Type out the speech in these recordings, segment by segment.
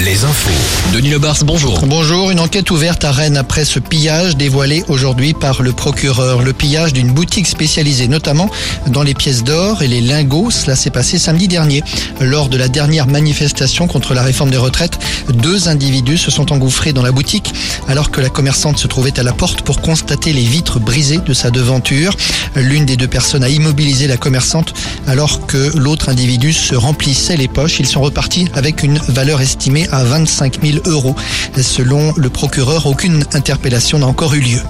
Les infos. Denis Lebars, bonjour. Bonjour, une enquête ouverte à Rennes après ce pillage dévoilé aujourd'hui par le procureur. Le pillage d'une boutique spécialisée notamment dans les pièces d'or et les lingots. Cela s'est passé samedi dernier. Lors de la dernière manifestation contre la réforme des retraites, deux individus se sont engouffrés dans la boutique alors que la commerçante se trouvait à la porte pour constater les vitres brisées de sa devanture. L'une des deux personnes a immobilisé la commerçante alors que l'autre individu se remplissait les poches. Ils sont repartis avec une valeur estimée à 25 000 euros. Selon le procureur, aucune interpellation n'a encore eu lieu.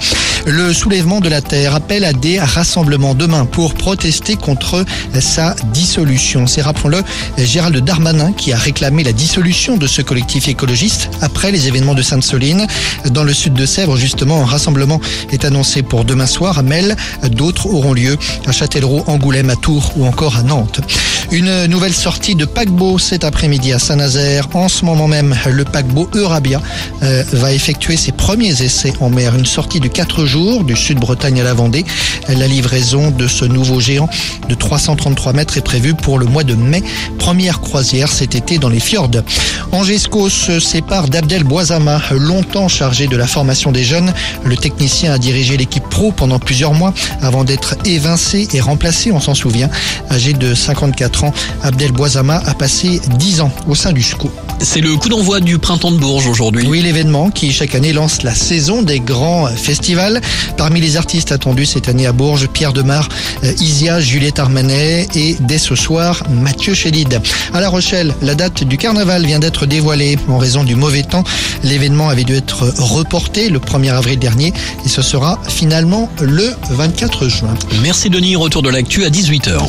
Le soulèvement de la Terre appelle à des rassemblements demain pour protester contre sa dissolution. C'est, rappelons-le, Gérald Darmanin qui a réclamé la dissolution de ce collectif écologiste après les événements de Sainte-Soline. Dans le sud de Sèvres, justement, un rassemblement est annoncé pour demain soir à Mel. D'autres auront lieu à Châtellerault, Angoulême, à Tours ou encore à Nantes. Une nouvelle sortie de paquebot cet après-midi à Saint-Nazaire. En ce moment même, le paquebot Eurabia euh, va effectuer ses premiers essais en mer. Une sortie de 4 jours du sud-Bretagne à la Vendée. La livraison de ce nouveau géant de 333 mètres est prévue pour le mois de mai. Première croisière cet été dans les fjords. Angesco se sépare d'Abdel Boisama, longtemps chargé de la formation des jeunes. Le technicien a dirigé l'équipe pro pendant plusieurs mois avant d'être évincé et remplacé, on s'en souvient. Âgé de 54 ans, Abdel Boisama a passé 10 ans au sein du SCO. C'est le coup d'envoi du printemps de Bourges aujourd'hui. Oui, l'événement qui chaque année lance la saison des grands festivals. Parmi les artistes attendus cette année à Bourges, Pierre Demar, euh, Isia, Juliette Armanet et dès ce soir, Mathieu Chédid. À La Rochelle, la date du carnaval vient d'être dévoilée en raison du mauvais temps. L'événement avait dû être reporté le 1er avril dernier et ce sera finalement le 24 juin. Merci Denis, retour de l'actu à 18h.